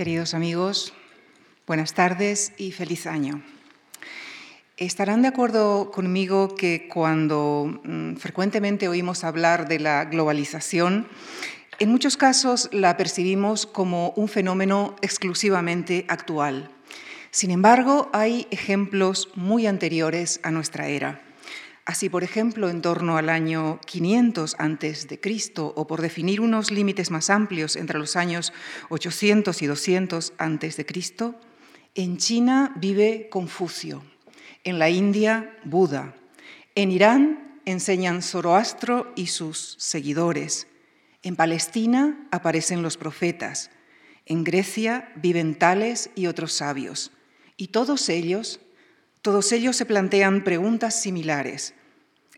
Queridos amigos, buenas tardes y feliz año. Estarán de acuerdo conmigo que cuando mm, frecuentemente oímos hablar de la globalización, en muchos casos la percibimos como un fenómeno exclusivamente actual. Sin embargo, hay ejemplos muy anteriores a nuestra era. Así, por ejemplo, en torno al año 500 antes de Cristo, o por definir unos límites más amplios entre los años 800 y 200 antes de Cristo, en China vive Confucio, en la India, Buda. En Irán enseñan Zoroastro y sus seguidores. En Palestina aparecen los profetas. En Grecia viven Tales y otros sabios. Y todos ellos, todos ellos se plantean preguntas similares.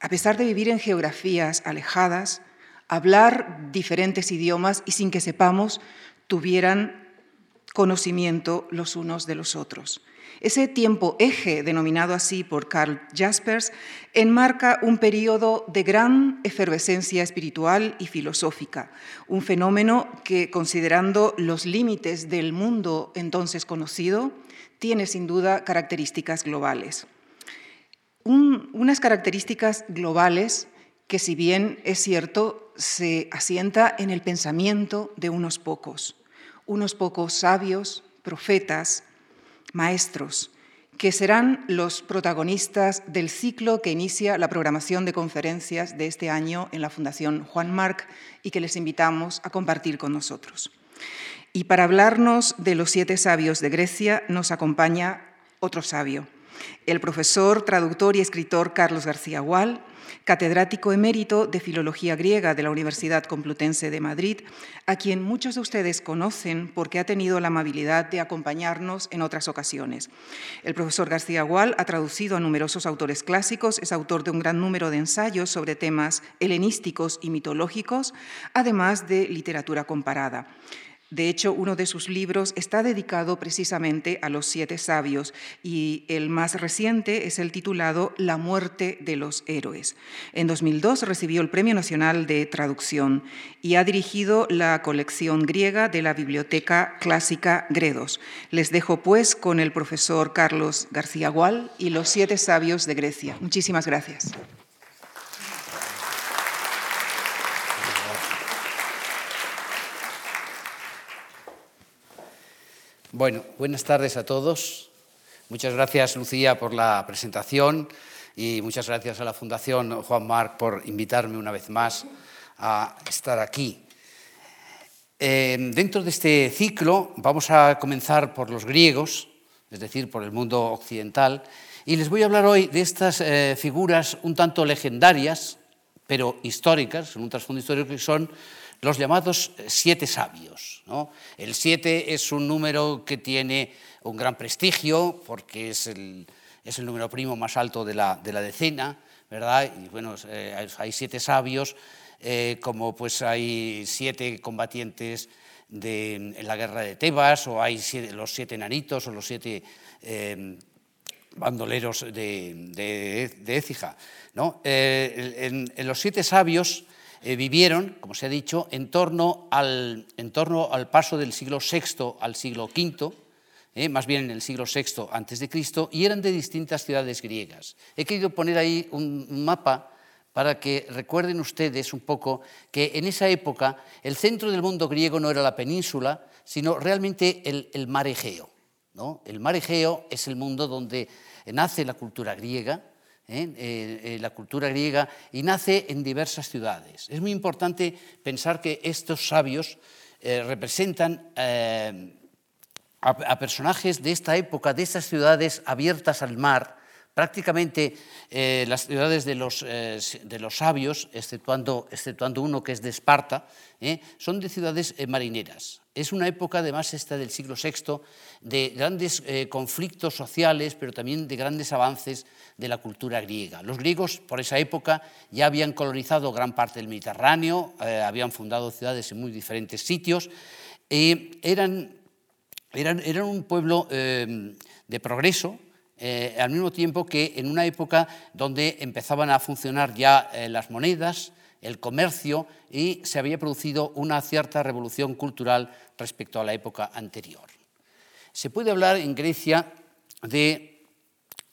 A pesar de vivir en geografías alejadas, hablar diferentes idiomas y sin que sepamos, tuvieran conocimiento los unos de los otros. Ese tiempo eje, denominado así por Karl Jaspers, enmarca un periodo de gran efervescencia espiritual y filosófica, un fenómeno que, considerando los límites del mundo entonces conocido, tiene sin duda características globales. unas características globales que, si bien es cierto, se asienta en el pensamiento de unos pocos, unos pocos sabios, profetas, maestros, que serán los protagonistas del ciclo que inicia la programación de conferencias de este año en la Fundación Juan Marc y que les invitamos a compartir con nosotros. Y para hablarnos de los siete sabios de Grecia nos acompaña otro sabio, el profesor, traductor y escritor Carlos García Gual, catedrático emérito de Filología Griega de la Universidad Complutense de Madrid, a quien muchos de ustedes conocen porque ha tenido la amabilidad de acompañarnos en otras ocasiones. El profesor García Gual ha traducido a numerosos autores clásicos, es autor de un gran número de ensayos sobre temas helenísticos y mitológicos, además de literatura comparada. De hecho, uno de sus libros está dedicado precisamente a los siete sabios y el más reciente es el titulado La muerte de los héroes. En 2002 recibió el Premio Nacional de Traducción y ha dirigido la colección griega de la Biblioteca Clásica Gredos. Les dejo pues con el profesor Carlos García Gual y los siete sabios de Grecia. Muchísimas gracias. Buenas tardes a todos. Muchas gracias, Lucía, por la presentación y muchas gracias a la Fundación Juan Marc por invitarme una vez más a estar aquí. Eh, dentro de este ciclo vamos a comenzar por los griegos, es decir, por el mundo occidental, y les voy a hablar hoy de estas eh, figuras un tanto legendarias, pero históricas, en un trasfondo histórico, que son los llamados siete sabios. El siete es un número que tiene un gran prestigio porque es el, es el número primo más alto de la, de la decena, ¿verdad? Y bueno, eh, hay siete sabios, eh, como pues hay siete combatientes de, en la guerra de Tebas, o hay los siete enanitos, o los siete eh, bandoleros de, de, Écija. ¿no? en los siete sabios eh, vivieron, como se ha dicho, en torno al, en torno al paso del siglo VI al siglo V, eh, más bien en el siglo VI antes de Cristo, y eran de distintas ciudades griegas. He querido poner ahí un mapa para que recuerden ustedes un poco que en esa época el centro del mundo griego no era la península, sino realmente el, el mar Egeo. ¿no? El mar Egeo es el mundo donde nace la cultura griega, ¿eh? Eh, eh, la cultura griega, y nace en diversas ciudades. Es muy importante pensar que estos sabios representan a, personajes de esta época, de estas ciudades abiertas al mar, prácticamente las ciudades de los, de los sabios, exceptuando, exceptuando, uno que es de Esparta, son de ciudades marineras. Es una época, además, esta del siglo VI, de grandes eh, conflictos sociales, pero también de grandes avances de la cultura griega. Los griegos, por esa época, ya habían colonizado gran parte del Mediterráneo, eh, habían fundado ciudades en muy diferentes sitios, eran, eran, eran un pueblo eh, de progreso, al mismo tiempo que en una época donde empezaban a funcionar ya las monedas, el comercio y se había producido una cierta revolución cultural respecto a la época anterior. Se puede hablar en Grecia de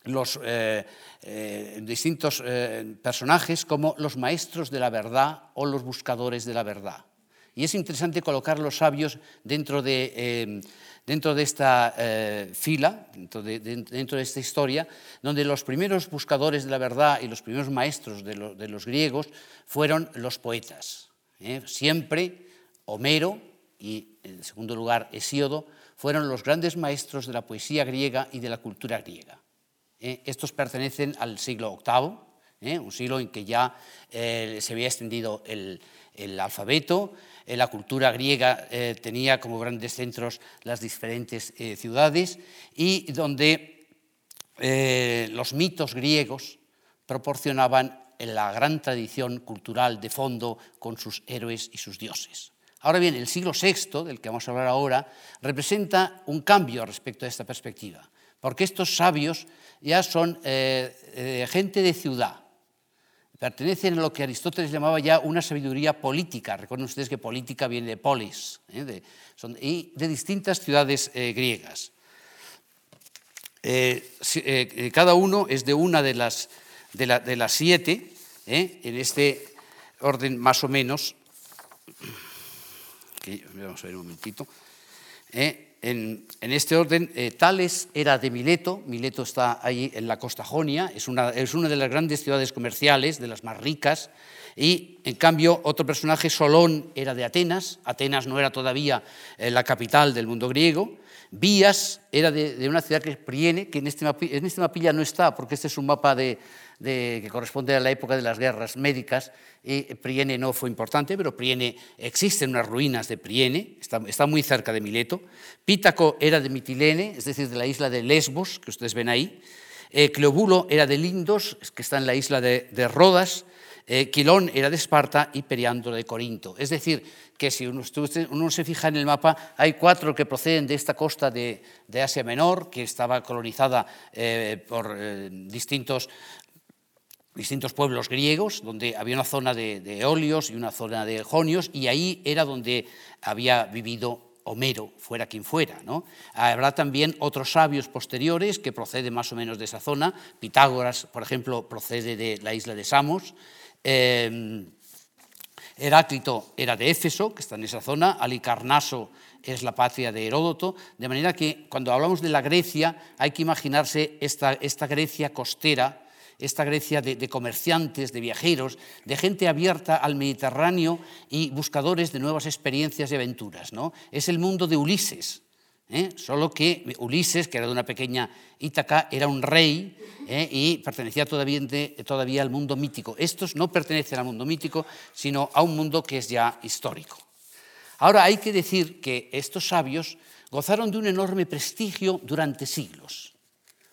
los eh, eh, distintos eh, personajes como los maestros de la verdad o los buscadores de la verdad. Y es interesante colocar los sabios dentro de, dentro de esta fila, dentro de, esta historia, donde los primeros buscadores de la verdad y los primeros maestros de, los griegos fueron los poetas. Siempre Homero y, en segundo lugar, Hesíodo fueron los grandes maestros de la poesía griega y de la cultura griega. Eh, estos pertenecen al siglo VIII, eh, un siglo en que ya eh, se había extendido el, alfabeto, la cultura griega tenía como grandes centros las diferentes ciudades y donde los mitos griegos proporcionaban la gran tradición cultural de fondo con sus héroes y sus dioses. Ahora bien, el siglo VI, del que vamos a hablar ahora, representa un cambio respecto a esta perspectiva, porque estos sabios ya son eh, eh, gente de ciudad, pertenecen a lo que Aristóteles llamaba ya una sabiduría política. Recuerden ustedes que política viene de polis, ¿eh? son, y de distintas ciudades griegas. cada uno es de una de las, de, de las siete, en este orden más o menos vamos a ver un momentito. Eh, en, este orden, eh, Tales era de Mileto, Mileto está ahí en la costa jonia, es una, es una de las grandes ciudades comerciales, de las más ricas, y en cambio otro personaje, Solón, era de Atenas, Atenas no era todavía eh, la capital del mundo griego, Vías era de, una ciudad que es Priene, que en este, en este mapilla no está, porque este es un mapa de, que corresponde a la época de las guerras médicas, y Priene no fue importante, pero Priene existen unas ruinas de Priene, está, muy cerca de Mileto. Pítaco era de Mitilene, es decir, de la isla de Lesbos, que ustedes ven ahí. Eh, Cleobulo era de Lindos, que está en la isla de, Rodas. Eh, Quilón era de Esparta y Periandro de Corinto. Es decir, que si uno, se fija en el mapa, hay cuatro que proceden de esta costa de, Asia Menor, que estaba colonizada eh, por distintos distintos pueblos griegos, donde había una zona de, eolios y una zona de jonios, y ahí era donde había vivido Homero, fuera quien fuera. Habrá también otros sabios posteriores que proceden más o menos de esa zona. Pitágoras, por ejemplo, procede de la isla de Samos. Eh, Heráclito era de Éfeso, que está en esa zona. Alicarnaso es la patria de Heródoto. De manera que cuando hablamos de la Grecia hay que imaginarse esta, esta Grecia costera esta Grecia de, comerciantes, de viajeros, de gente abierta al Mediterráneo y buscadores de nuevas experiencias y aventuras. ¿no? Es el mundo de Ulises, ¿eh? solo que Ulises, que era de una pequeña Ítaca, era un rey ¿eh? y pertenecía todavía, al mundo mítico. Estos no pertenecen al mundo mítico, sino a un mundo que es ya histórico. Ahora hay que decir que estos sabios gozaron de un enorme prestigio durante siglos.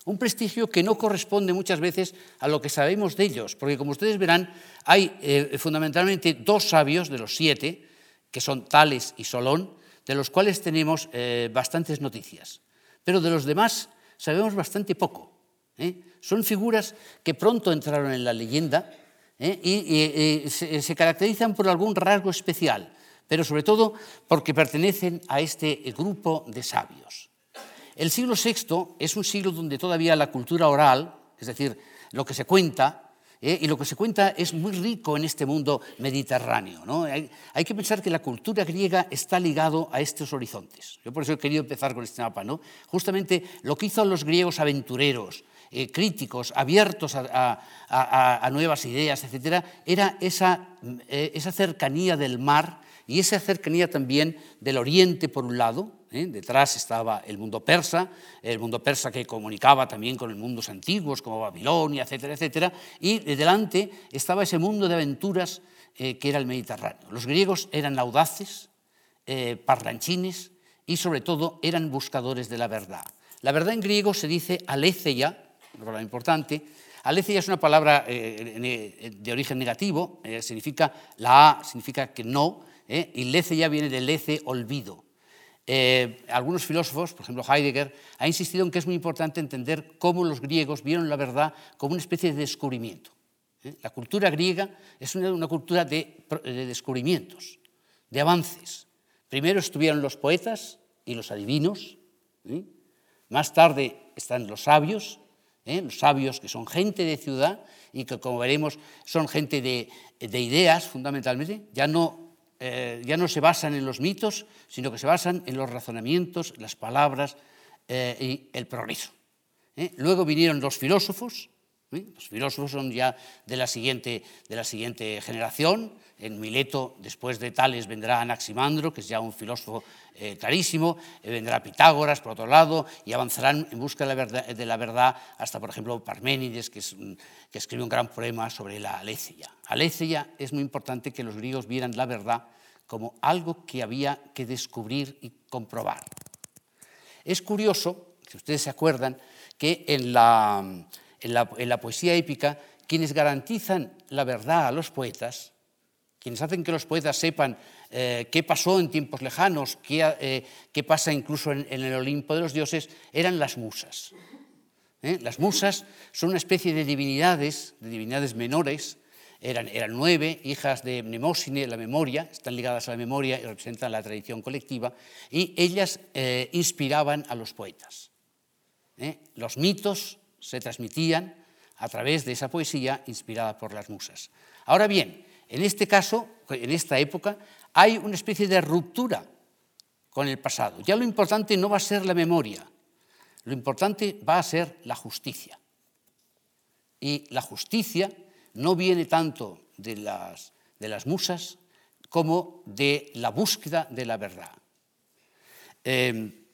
Un prestigio que no corresponde muchas veces a lo que sabemos de ellos, porque como ustedes verán, hay eh, fundamentalmente dos sabios de los siete, que son Tales y Solón, de los cuales tenemos eh, bastantes noticias. Pero de los demás sabemos bastante poco. ¿eh? Son figuras que pronto entraron en la leyenda y, se caracterizan por algún rasgo especial, pero sobre todo porque pertenecen a este grupo de sabios. El siglo VI es un siglo donde todavía la cultura oral, es decir, lo que se cuenta, ¿eh? y lo que se cuenta es muy rico en este mundo mediterráneo. ¿no? Hay, que pensar que la cultura griega está ligado a estos horizontes. Yo por eso he querido empezar con este mapa. ¿no? Justamente lo que hizo los griegos aventureros, eh, críticos, abiertos a, nuevas ideas, etc., era esa, eh, esa cercanía del mar y esa cercanía también del oriente, por un lado, ¿eh? Detrás estaba el mundo persa, el mundo persa que comunicaba también con los mundos antiguos como Babilonia, etcétera, etcétera. Y delante estaba ese mundo de aventuras eh, que era el Mediterráneo. Los griegos eran audaces, eh, parlanchines y sobre todo eran buscadores de la verdad. La verdad en griego se dice aletheia, una palabra importante. Aletheia es una palabra de origen negativo, significa la A significa que no, y letheia viene de lece, olvido. Eh, algunos filósofos, por ejemplo Heidegger, ha insistido en que es muy importante entender cómo los griegos vieron la verdad como una especie de descubrimiento. La cultura griega es una, cultura de, descubrimientos, de avances. Primero estuvieron los poetas y los adivinos, más tarde están los sabios, los sabios que son gente de ciudad y que, como veremos, son gente de, ideas fundamentalmente, ya no, eh, ya no se basan en los mitos, sino que se basan en los razonamientos, las palabras eh, y el progreso. ¿eh? Luego vinieron los filósofos, los filósofos son ya de la siguiente, de la siguiente generación. En Mileto, después de Tales, vendrá Anaximandro, que es ya un filósofo eh, clarísimo. Eh, vendrá Pitágoras, por otro lado, y avanzarán en busca de la verdad, hasta, por ejemplo, Parménides, que, es, escribe un gran poema sobre la aletheia. Aletheia es muy importante que los griegos vieran la verdad como algo que había que descubrir y comprobar. Es curioso, si ustedes se acuerdan, que en la, poesía épica, quienes garantizan la verdad a los poetas, quienes hacen que los poetas sepan eh, qué pasó en tiempos lejanos, qué, eh, pasa incluso en, el Olimpo de los dioses, eran las musas. ¿eh? Las musas son una especie de divinidades, de divinidades menores, eran, nueve, hijas de Mnemósine, la memoria, están ligadas a la memoria y representan la tradición colectiva, y ellas inspiraban a los poetas. Los mitos se transmitían a través de esa poesía inspirada por las musas. Ahora bien, en este caso, en esta época, hay una especie de ruptura con el pasado. Ya lo importante no va a ser la memoria, lo importante va a ser la justicia. Y la justicia no viene tanto de las, musas como de la búsqueda de la verdad. Eh,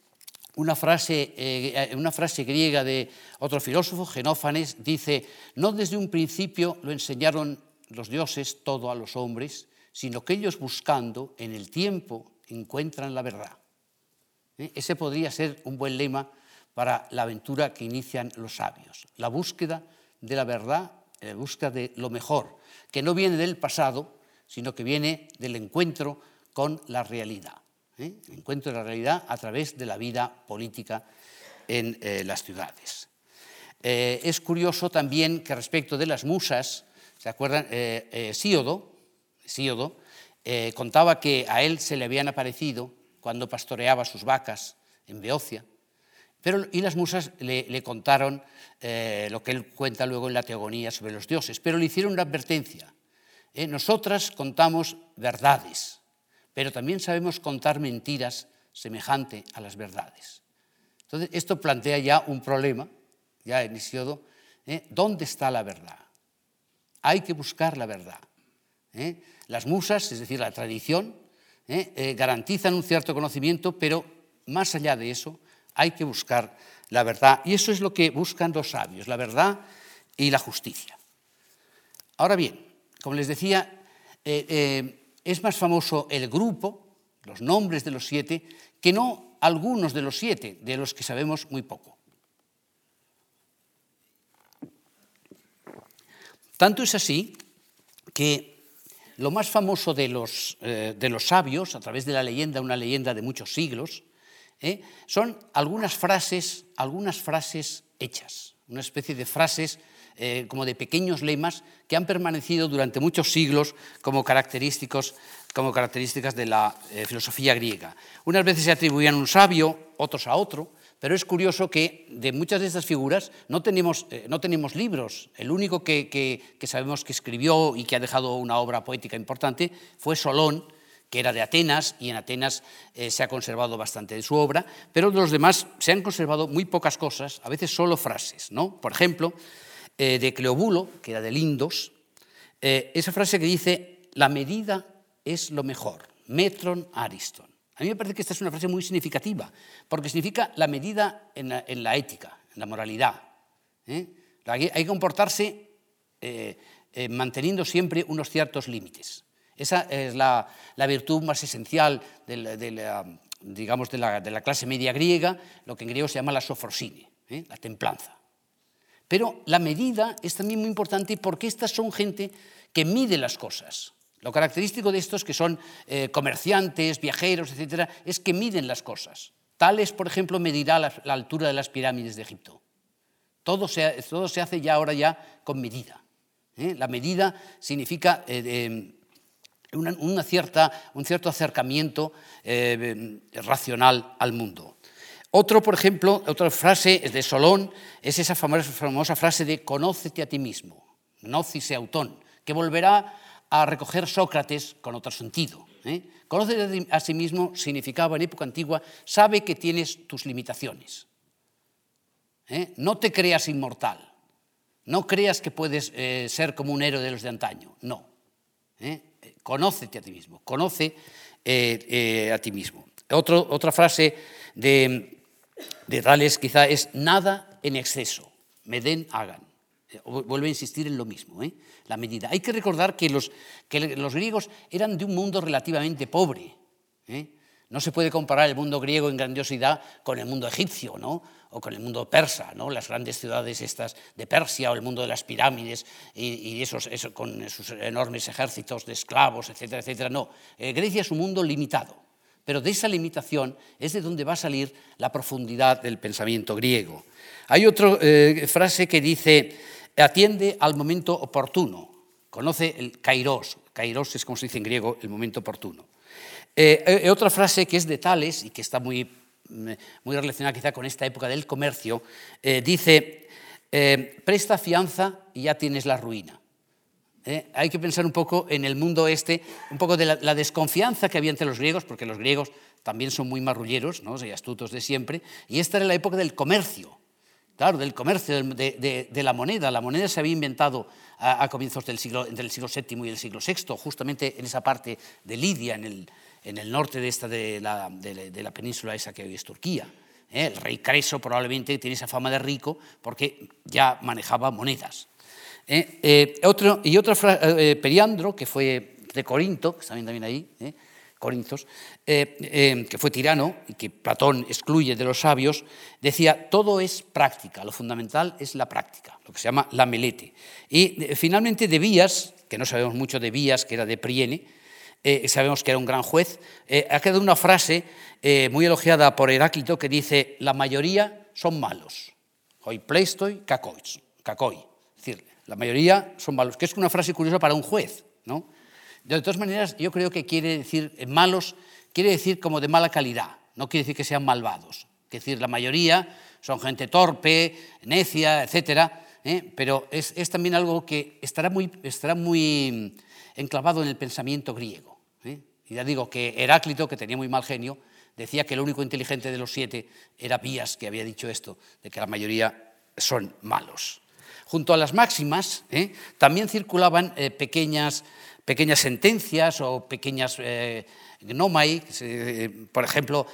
una frase, eh, una frase griega de otro filósofo, Genófanes, dice, no desde un principio lo enseñaron los dioses todo a los hombres, sino que ellos buscando en el tiempo encuentran la verdad. ¿Eh? Ese podría ser un buen lema para la aventura que inician los sabios, la búsqueda de la verdad, la búsqueda de lo mejor, que no viene del pasado, sino que viene del encuentro con la realidad. ¿eh? encuentro de la realidad a través de la vida política en eh, las ciudades. Eh, es curioso también que respecto de las musas, ¿se acuerdan? Síodo, Síodo contaba que a él se le habían aparecido cuando pastoreaba sus vacas en Beocia, pero, y las musas le, contaron lo que él cuenta luego en la teogonía sobre los dioses, pero le hicieron una advertencia. nosotras contamos verdades, pero también sabemos contar mentiras semejante a las verdades. Entonces, esto plantea ya un problema, ya en Isiodo, ¿eh? ¿dónde está la verdad? Hay que buscar la verdad. ¿eh? Las musas, es decir, la tradición, ¿eh? garantizan un cierto conocimiento, pero más allá de eso, hay que buscar la verdad. Y eso es lo que buscan los sabios, la verdad y la justicia. Ahora bien, como les decía, es más famoso el grupo, los nombres de los siete, que no algunos de los siete, de los que sabemos muy poco. Tanto es así que lo más famoso de los, eh, de los sabios, a través de la leyenda, una leyenda de muchos siglos, eh, son algunas frases, algunas frases hechas, una especie de frases eh, como de pequeños lemas que han permanecido durante muchos siglos como, característicos, como características de la filosofía griega. Unas veces se atribuían a un sabio, otros a otro, pero es curioso que de muchas de estas figuras no tenemos, eh, no tenemos libros. El único que, que, sabemos que escribió y que ha dejado una obra poética importante fue Solón, que era de Atenas, y en Atenas se ha conservado bastante de su obra, pero de los demás se han conservado muy pocas cosas, a veces solo frases. ¿no? Por ejemplo, eh, de Cleobulo, que era de Lindos, eh, esa frase que dice, la medida es lo mejor, metron ariston. A mí me parece que esta es una frase muy significativa, porque significa la medida en la, ética, en la moralidad. ¿eh? Hay que comportarse manteniendo siempre unos ciertos límites. Esa es la, virtud más esencial de la, digamos, de la, clase media griega, lo que en griego se llama la sofrosine, la templanza. Pero la medida es también muy importante porque estas son gente que mide las cosas. Lo característico de estos que son eh, comerciantes, viajeros, etcétera, es que miden las cosas. Tales, por ejemplo, medirá la, altura de las pirámides de Egipto. Todo se, todo se, hace ya ahora ya con medida. La medida significa una, cierta, un cierto acercamiento racional al mundo. Otro, por ejemplo, otra frase de Solón es esa famosa, frase de conócete a ti mismo, nocise autón, que volverá a recoger Sócrates con otro sentido. ¿eh? Conócete a sí mismo significaba en época antigua, sabe que tienes tus limitaciones. ¿eh? No te creas inmortal, no creas que puedes eh, ser como un héroe de los de antaño, no. Conócete a ti mismo, conoce a ti mismo. otra frase de de tales quizá es nada en exceso, me den, hagan. Vuelve a insistir en lo mismo, ¿eh? la medida. Hay que recordar que los, que los, griegos eran de un mundo relativamente pobre. ¿eh? No se puede comparar el mundo griego en grandiosidad con el mundo egipcio, ¿no? o con el mundo persa, ¿no? las grandes ciudades estas de Persia o el mundo de las pirámides y, esos, con sus enormes ejércitos de esclavos, etcétera, etcétera. No, eh, Grecia es un mundo limitado. Pero de esa limitación es de donde va a salir la profundidad del pensamiento griego. Hay otra eh, frase que dice, atiende al momento oportuno, conoce el kairos, kairos es como se dice en griego, el momento oportuno. Eh, eh, otra frase que es de Tales y que está muy, mm, muy relacionada quizá con esta época del comercio, dice, presta fianza y ya tienes la ruina. ¿eh? hay que pensar un poco en el mundo este, un poco de la, desconfianza que había entre los griegos, porque los griegos también son muy marrulleros ¿no? y astutos de siempre, y esta era la época del comercio, claro, del comercio, de, la moneda. La moneda se había inventado a, comienzos del siglo, entre el siglo VII y el siglo VI, justamente en esa parte de Lidia, en el, norte de, esta de, la, península esa que hoy es Turquía. ¿eh? El rey Creso probablemente tiene esa fama de rico porque ya manejaba monedas. ¿eh? Eh, otro, y eh, Periandro, que fue de Corinto, que está también ahí, Corinthos, que fue tirano y que Platón excluye de los sabios, decía, todo es práctica, lo fundamental es la práctica, lo que se llama la melete. Y finalmente de Vías, que no sabemos mucho de Vías, que era de Priene, sabemos que era un gran juez, ha quedado una frase muy elogiada por Heráclito que dice, la mayoría son malos, hoi pleistoi kakoi, es decir, la mayoría son malos, que es una frase curiosa para un juez, ¿no? De todas maneras, yo creo que quiere decir eh, malos, quiere decir como de mala calidad, no quiere decir que sean malvados. Es decir, la mayoría son gente torpe, necia, etcétera, ¿eh? pero es, también algo que estará muy, estará muy enclavado en el pensamiento griego. Y ya digo que Heráclito, que tenía muy mal genio, decía que el único inteligente de los siete era Pías, que había dicho esto, de que la mayoría son malos. Junto a las máximas ¿eh? también circulaban pequeñas, pequeñas sentencias o pequeñas eh, gnomai, por ejemplo,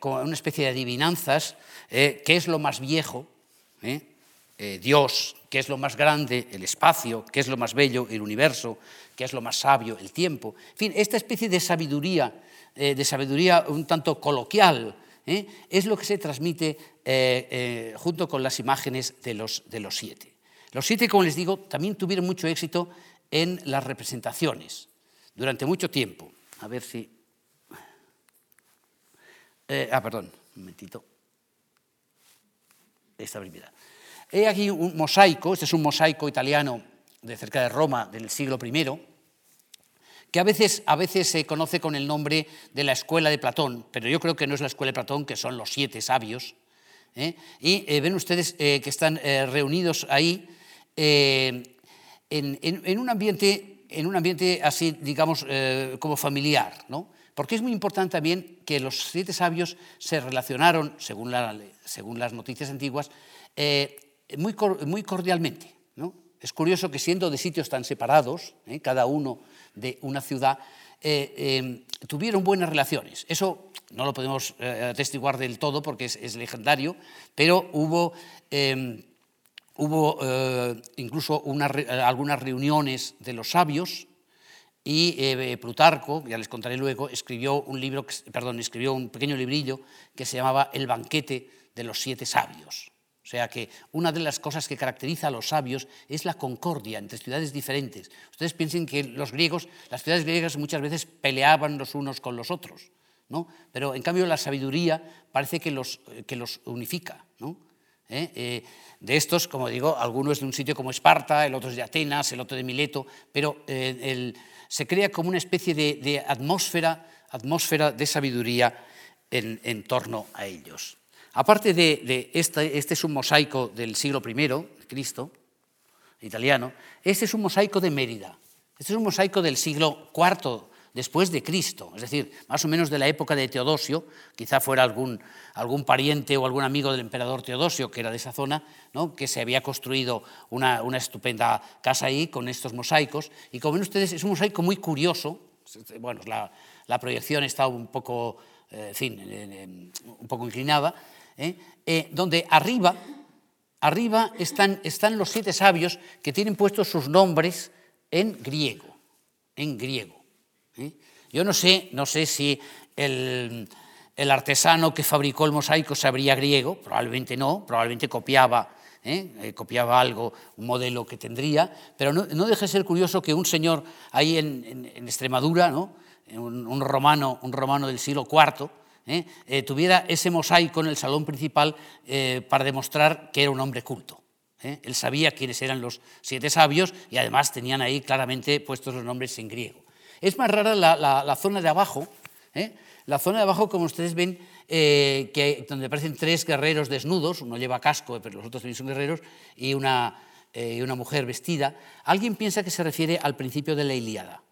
como una especie de adivinanzas, qué es lo más viejo, Dios, qué es lo más grande, el espacio, qué es lo más bello, el universo, qué es lo más sabio, el tiempo. En fin, esta especie de sabiduría, de sabiduría un tanto coloquial, es lo que se transmite junto con las imágenes de los, de los siete. Los siete, como les digo, también tuvieron mucho éxito en las representaciones durante mucho tiempo. A ver si... Eh, ah, perdón, un momentito. Esta primera. He aquí un mosaico, este es un mosaico italiano de cerca de Roma del siglo I, que a veces, a veces se conoce con el nombre de la escuela de Platón, pero yo creo que no es la escuela de Platón, que son los siete sabios. ¿eh? Y eh, ven ustedes que están reunidos ahí eh, en, un ambiente, en un ambiente así, digamos, eh, como familiar, ¿no? Porque es muy importante también que los siete sabios se relacionaron, según, según las noticias antiguas, eh, muy, muy cordialmente. ¿no? Es curioso que siendo de sitios tan separados, cada uno de una ciudad, tuvieron buenas relaciones. Eso no lo podemos atestiguar del todo porque es, es legendario, pero hubo hubo eh, incluso algunas reuniones de los sabios y eh, Plutarco, ya les contaré luego, escribió un libro, perdón, escribió un pequeño librillo que se llamaba El banquete de los siete sabios. O sea que una de las cosas que caracteriza a los sabios es la concordia entre ciudades diferentes. Ustedes piensen que los griegos, las ciudades griegas muchas veces peleaban los unos con los otros, ¿no? pero en cambio la sabiduría parece que los, que los unifica. ¿no? De estos, como digo, alguno es de un sitio como Esparta, el otro es de Atenas, el otro de Mileto, pero se crea como una especie de, atmósfera, atmósfera de sabiduría en, torno a ellos. Aparte de, este, este, es un mosaico del siglo I, Cristo, italiano, este es un mosaico de Mérida. Este es un mosaico del siglo IV después de Cristo, es decir, más o menos de la época de Teodosio, quizá fuera algún, algún pariente o algún amigo del emperador Teodosio, que era de esa zona, que se había construido una, una, estupenda casa ahí con estos mosaicos. Y como ven ustedes, es un mosaico muy curioso, bueno, la, proyección está un poco en fin, un poco inclinada, ¿eh? Eh, donde arriba, arriba están, están los siete sabios que tienen puestos sus nombres en griego, en griego. ¿Eh? Yo no sé, no sé si el, artesano que fabricó el mosaico sabría griego, probablemente no, probablemente copiaba, copiaba algo, un modelo que tendría, pero no, no deja de ser curioso que un señor ahí en, Extremadura, ¿no? un, romano, un romano del siglo IV, ¿eh? Eh, tuviera ese mosaico en el salón principal eh, para demostrar que era un hombre culto. Él sabía quiénes eran los siete sabios y además tenían ahí claramente puestos los nombres en griego. Es más rara la, zona de abajo, la zona de abajo, como ustedes ven, que, donde aparecen tres guerreros desnudos, uno lleva casco, pero los otros también son guerreros, y una, una mujer vestida. Alguien piensa que se refiere al principio de la Ilíada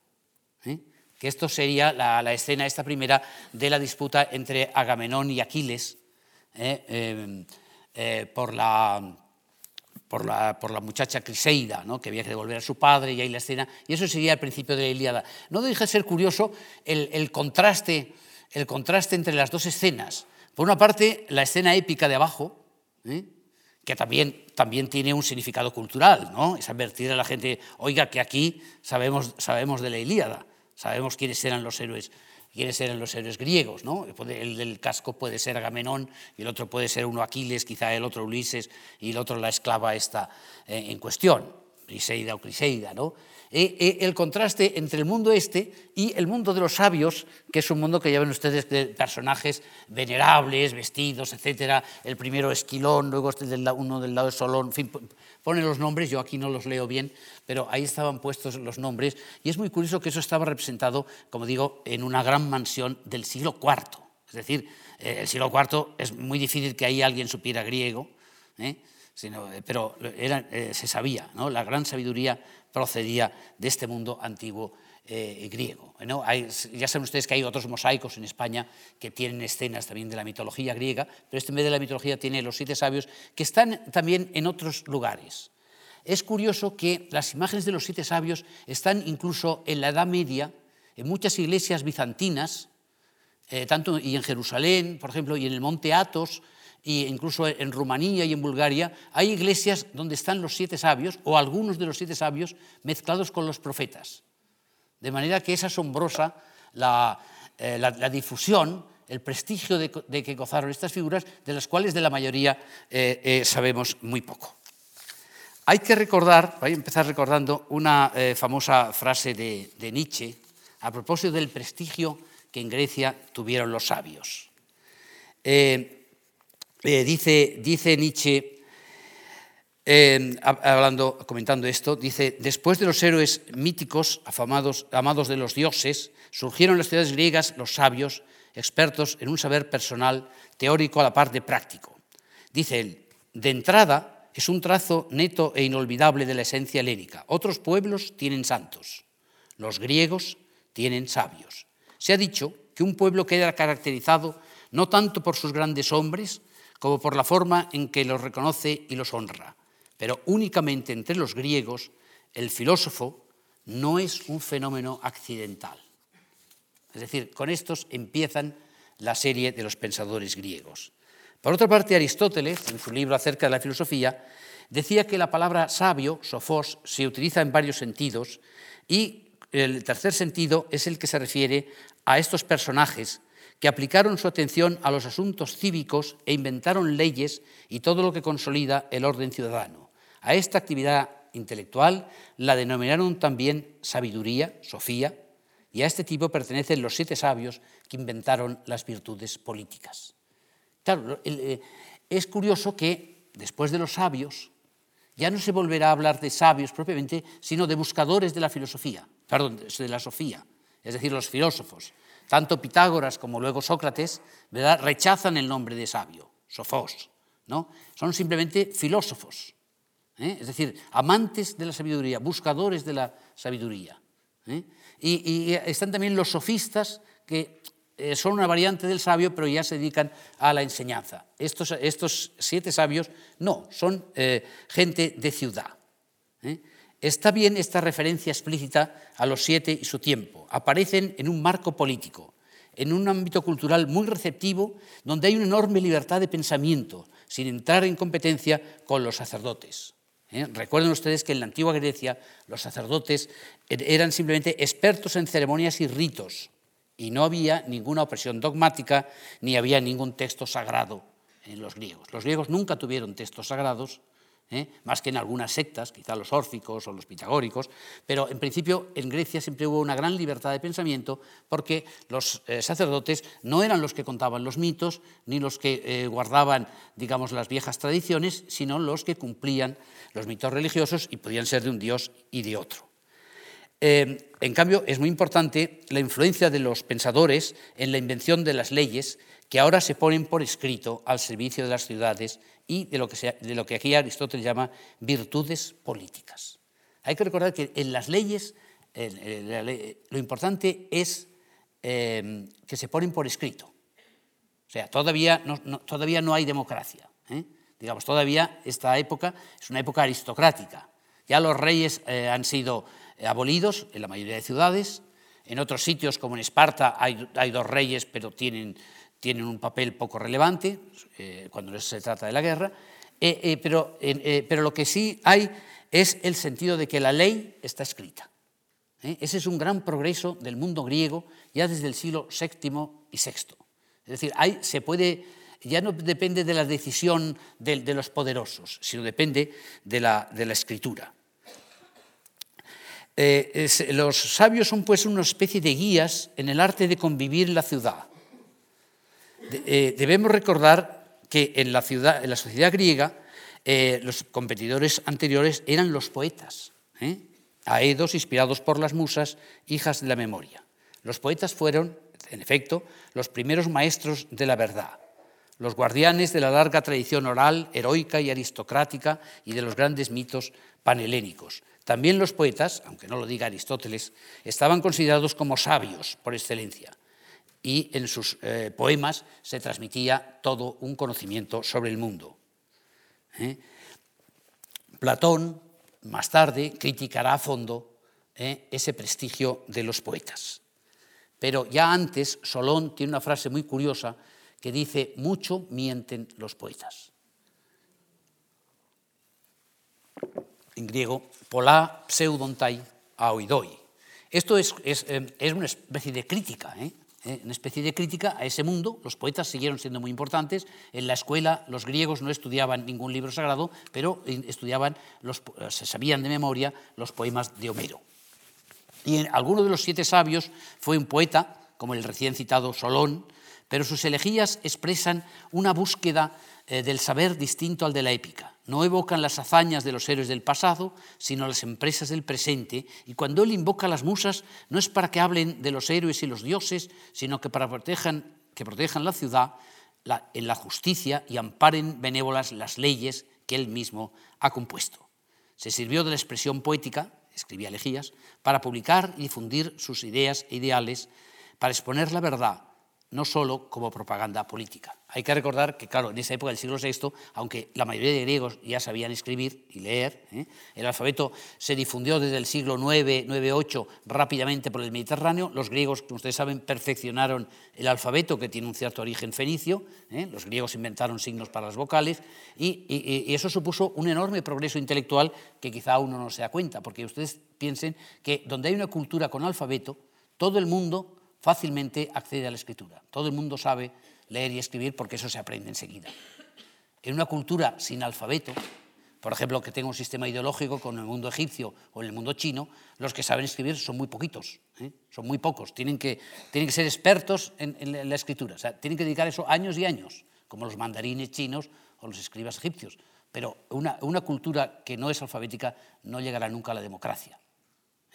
que esto sería la, escena, esta primera, de la disputa entre Agamenón y Aquiles eh, eh, eh, por, la, por, la, por, la, muchacha Criseida, ¿no? que había que devolver a su padre, y ahí la escena, y eso sería el principio de la Ilíada. No deja de ser curioso el, contraste, el contraste entre las dos escenas. Por una parte, la escena épica de abajo, que también, también tiene un significado cultural, ¿no? es advertir a la gente, oiga, que aquí sabemos, sabemos de la Ilíada. Sabemos quiénes eran los héroes, quiénes eran los héroes griegos, ¿no? El del casco puede ser Agamenón y el otro puede ser uno Aquiles, quizá el otro Ulises y el otro la esclava esta eh, en cuestión, Criseida o Criseida, ¿no? Eh, eh, el contraste entre el mundo este y el mundo de los sabios, que es un mundo que llevan ustedes de personajes venerables, vestidos, etc. El primero Esquilón, luego este uno del lado de Solón, en fin, pone los nombres, yo aquí no los leo bien, pero ahí estaban puestos los nombres, y es muy curioso que eso estaba representado, como digo, en una gran mansión del siglo IV. Es decir, eh, el siglo IV es muy difícil que ahí alguien supiera griego, pero se sabía, ¿no? la gran sabiduría procedía de este mundo antiguo eh, griego. ya saben ustedes que hay otros mosaicos en España que tienen escenas también de la mitología griega, pero este en vez de la mitología tiene los siete sabios que están también en otros lugares. Es curioso que las imágenes de los siete sabios están incluso en la Edad Media, en muchas iglesias bizantinas, eh, tanto y en Jerusalén, por ejemplo, y en el monte Athos, e incluso en Rumanía y en Bulgaria, hay iglesias donde están los siete sabios, o algunos de los siete sabios, mezclados con los profetas. De manera que es asombrosa la, eh, difusión, el prestigio de, que gozaron estas figuras, de las cuales de la mayoría eh, eh, sabemos muy poco. Hay que recordar, voy a empezar recordando una famosa frase de, de Nietzsche a propósito del prestigio que en Grecia tuvieron los sabios. Eh, dice, dice, Nietzsche, hablando, comentando esto, dice, después de los héroes míticos, afamados, amados de los dioses, surgieron en las ciudades griegas los sabios, expertos en un saber personal, teórico a la par de práctico. Dice él, de entrada es un trazo neto e inolvidable de la esencia helénica. Otros pueblos tienen santos, los griegos tienen sabios. Se ha dicho que un pueblo queda caracterizado no tanto por sus grandes hombres, como por la forma en que los reconoce y los honra. Pero únicamente entre los griegos el filósofo no es un fenómeno accidental. Es decir, con estos empiezan la serie de los pensadores griegos. Por otra parte, Aristóteles, en su libro acerca de la filosofía, decía que la palabra sabio, sofos, se utiliza en varios sentidos y el tercer sentido es el que se refiere a estos personajes que aplicaron su atención a los asuntos cívicos e inventaron leyes y todo lo que consolida el orden ciudadano. A esta actividad intelectual la denominaron también sabiduría, sofía, y a este tipo pertenecen los siete sabios que inventaron las virtudes políticas. Claro, eh, es curioso que después de los sabios, ya no se volverá a hablar de sabios propiamente, sino de buscadores de la filosofía, perdón, de la sofía, es decir, los filósofos. Tanto Pitágoras como luego Sócrates rechazan el nombre de sabio, sofos, ¿no? Son simplemente filósofos, ¿eh? es decir, amantes de la sabiduría, buscadores de la sabiduría. ¿eh? Y, están también los sofistas, que eh, son una variante del sabio, pero ya se dedican a la enseñanza. Estos siete sabios no, son gente de ciudad. Está bien esta referencia explícita a los siete y su tiempo. Aparecen en un marco político, en un ámbito cultural muy receptivo, donde hay una enorme libertad de pensamiento, sin entrar en competencia con los sacerdotes. ¿eh? Recuerden ustedes que en la antigua Grecia los sacerdotes er, eran simplemente expertos en ceremonias y ritos, y no había ninguna opresión dogmática, ni había ningún texto sagrado en los griegos. Los griegos nunca tuvieron textos sagrados, ¿eh? más que en algunas sectas, quizá los órficos o los pitagóricos, pero en principio en Grecia siempre hubo una gran libertad de pensamiento porque los eh, sacerdotes no eran los que contaban los mitos ni los que eh, guardaban, digamos, las viejas tradiciones, sino los que cumplían los mitos religiosos y podían ser de un dios y de otro. en cambio, es muy importante la influencia de los pensadores en la invención de las leyes que ahora se ponen por escrito al servicio de las ciudades y de lo que, de lo que aquí Aristóteles llama virtudes políticas. Hay que recordar que en las leyes lo importante es eh, que se ponen por escrito. O sea, todavía no, todavía no hay democracia. ¿eh? Digamos, todavía esta época es una época aristocrática. Ya los reyes eh, han sido abolidos en la mayoría de ciudades. En otros sitios, como en Esparta, hay, hay dos reyes, pero tienen tienen un papel poco relevante eh, cuando se trata de la guerra, eh, eh, pero, pero, lo que sí hay es el sentido de que la ley está escrita. Ese es un gran progreso del mundo griego ya desde el siglo VII y VI. Es decir, hay, se puede, ya no depende de la decisión de, los poderosos, sino depende de la, de la escritura. Es, los sabios son pues una especie de guías en el arte de convivir en la ciudad eh, debemos recordar que en la, sociedad griega eh, los competidores anteriores eran los poetas, ¿eh? aedos inspirados por las musas, hijas de la memoria. Los poetas fueron, en efecto, los primeros maestros de la verdad, los guardianes de la larga tradición oral, heroica y aristocrática y de los grandes mitos panhelénicos. También los poetas, aunque no lo diga Aristóteles, estaban considerados como sabios por excelencia y en sus eh, poemas se transmitía todo un conocimiento sobre el mundo. ¿eh? Platón, más tarde, criticará a fondo ¿eh? ese prestigio de los poetas. Pero ya antes, Solón tiene una frase muy curiosa que dice, mucho mienten los poetas. En griego, polá pseudontai aoidoi. Esto es, es, es una especie de crítica. Una especie de crítica a ese mundo. Los poetas siguieron siendo muy importantes. En la escuela los griegos no estudiaban ningún libro sagrado, pero estudiaban, los, se sabían de memoria los poemas de Homero. Y alguno de los siete sabios fue un poeta, como el recién citado Solón, pero sus elegías expresan una búsqueda eh, del saber distinto al de la épica. No evocan las hazañas de los héroes del pasado, sino las empresas del presente, y cuando él invoca a las musas no es para que hablen de los héroes y los dioses, sino que para protejan, que protejan la ciudad en la justicia y amparen benévolas las leyes que él mismo ha compuesto. Se sirvió de la expresión poética, escribía elegías, para publicar y difundir sus ideas e ideales, para exponer la verdad no solo como propaganda política. Hay que recordar que, claro, en esa época del siglo VI, aunque la mayoría de griegos ya sabían escribir y leer, ¿eh? el alfabeto se difundió desde el siglo IX, IX-8 rápidamente por el Mediterráneo. Los griegos, como ustedes saben, perfeccionaron el alfabeto, que tiene un cierto origen fenicio. ¿eh? Los griegos inventaron signos para las vocales y, y eso supuso un enorme progreso intelectual que quizá uno no se da cuenta, porque ustedes piensen que donde hay una cultura con alfabeto, todo el mundo fácilmente accede a la escritura. Todo el mundo sabe leer y escribir porque eso se aprende enseguida. En una cultura sin alfabeto, por ejemplo, que tenga un sistema ideológico con el mundo egipcio o en el mundo chino, los que saben escribir son muy poquitos, ¿eh? son muy pocos. Tienen que, tienen que ser expertos en, la escritura, tienen que dedicar eso años y años, como los mandarines chinos o los escribas egipcios, pero una, una cultura que no es alfabética no llegará nunca a la democracia.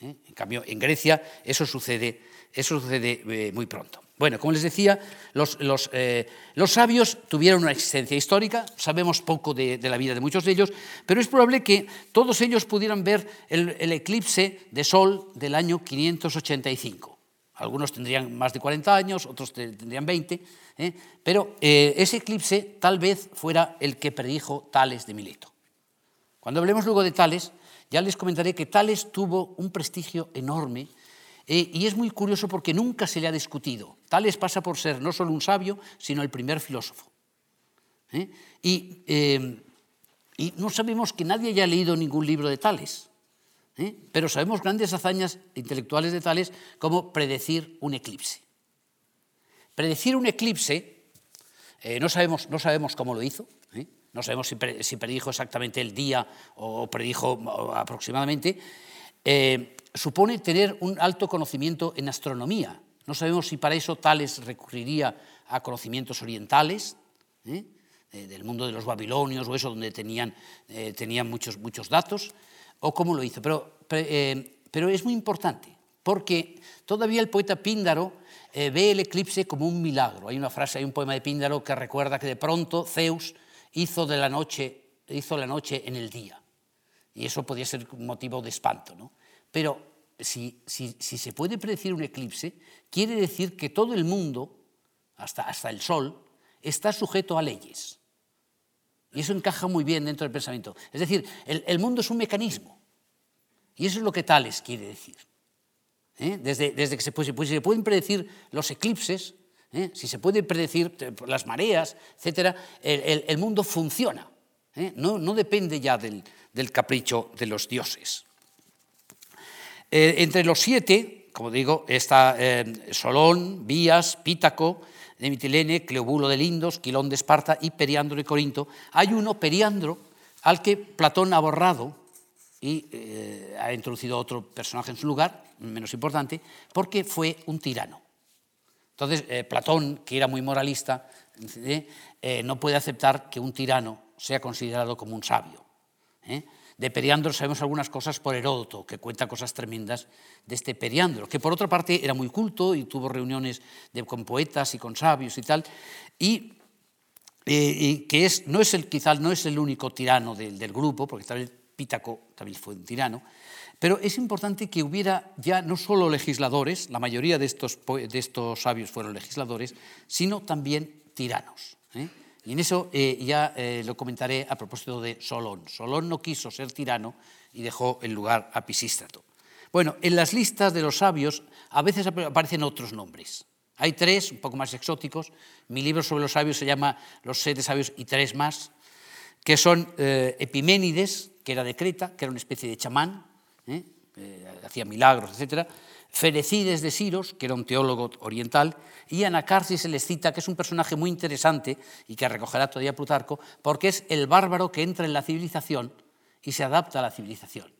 ¿Eh? En cambio, en Grecia eso sucede, eso sucede eh, muy pronto. Bueno, como les decía, los, eh, los, sabios tuvieron una existencia histórica, sabemos poco de, de, la vida de muchos de ellos, pero es probable que todos ellos pudieran ver el, eclipse de Sol del año 585. Algunos tendrían más de 40 años, otros tendrían 20, ¿eh? pero ese eclipse tal vez fuera el que predijo Tales de Mileto. Cuando hablemos luego de Tales, ya les comentaré que Tales tuvo un prestigio enorme eh, y es muy curioso porque nunca se le ha discutido. Tales pasa por ser no solo un sabio, sino el primer filósofo. ¿eh? Y, eh, y, no sabemos que nadie haya leído ningún libro de Tales, pero sabemos grandes hazañas intelectuales de Tales como predecir un eclipse. Predecir un eclipse, no, sabemos, no sabemos cómo lo hizo, no sabemos si, predijo exactamente el día o predijo aproximadamente, eh, supone tener un alto conocimiento en astronomía. No sabemos si para eso Tales recurriría a conocimientos orientales. Eh, del mundo de los babilonios o eso, donde tenían, eh, tenían muchos, muchos datos, o cómo lo hizo. Pero, pero es muy importante, porque todavía el poeta Píndaro ve el eclipse como un milagro. Hay una frase, hay un poema de Píndaro que recuerda que de pronto Zeus hizo, de la noche, hizo la noche en el día. Y eso podía ser motivo de espanto. ¿no? Pero si, si, si, se puede predecir un eclipse, quiere decir que todo el mundo, hasta, hasta el Sol, está sujeto a leyes. Y eso encaja muy bien dentro del pensamiento. Es decir, el, el mundo es un mecanismo. Y eso es lo que Tales quiere decir. ¿Eh? Desde, desde, que se, pues, se, pueden predecir los eclipses, ¿eh? si se puede predecir las mareas, etc., el, mundo funciona. ¿eh? No, depende ya del, capricho de los dioses. Eh, entre los siete, como digo, está eh, Solón, Vías, Pítaco, de Mitilene, Cleobulo de Lindos, Quilón de Esparta y Periandro de Corinto. Hay uno, Periandro, al que Platón ha borrado y eh, ha introducido otro personaje en su lugar, menos importante, porque fue un tirano. Entonces, eh, Platón, que era muy moralista, eh, no puede aceptar que un tirano sea considerado como un sabio. ¿eh? De Periandro sabemos algunas cosas por Heródoto, que cuenta cosas tremendas de este Periandro, que por otra parte era muy culto y tuvo reuniones con poetas y con sabios y tal, y, que es, no es el, quizás no es el único tirano del, del grupo, porque tal vez Pítaco también fue un tirano, pero es importante que hubiera ya no solo legisladores, la mayoría de estos, de estos sabios fueron legisladores, sino también tiranos. ¿eh? Y en eso eh, ya eh, lo comentaré a propósito de Solón. Solón no quiso ser tirano y dejó el lugar a Pisístrato. Bueno, en las listas de los sabios a veces aparecen otros nombres. Hay tres, un poco más exóticos. Mi libro sobre los sabios se llama Los siete sabios y tres más, que son Epiménides, que era de Creta, que era una especie de chamán, ¿eh? Eh, hacía milagros, etcétera. Ferecides de Siros, que era un teólogo oriental, y Anacarsis el escita, que es un personaje muy interesante y que recogerá todavía Plutarco, porque es el bárbaro que entra en la civilización y se adapta a la civilización.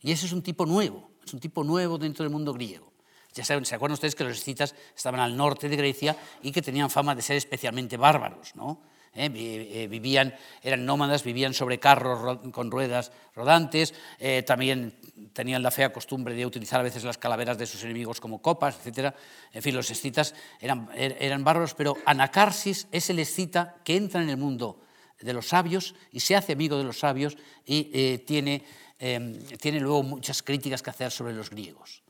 Y ese es un tipo nuevo, es un tipo nuevo dentro del mundo griego. Ya saben, ¿se acuerdan ustedes que los escitas estaban al norte de Grecia y que tenían fama de ser especialmente bárbaros? ¿no? ¿Eh? Eh, vivían, eran nómadas, vivían sobre carros con ruedas rodantes, eh, también tenían la fea costumbre de utilizar a veces las calaveras de sus enemigos como copas, etc. En fin, los escitas eran, er, eran bárbaros, pero Anacarsis es el escita que entra en el mundo de los sabios y se hace amigo de los sabios y tiene, eh, tiene luego muchas críticas que hacer sobre los griegos.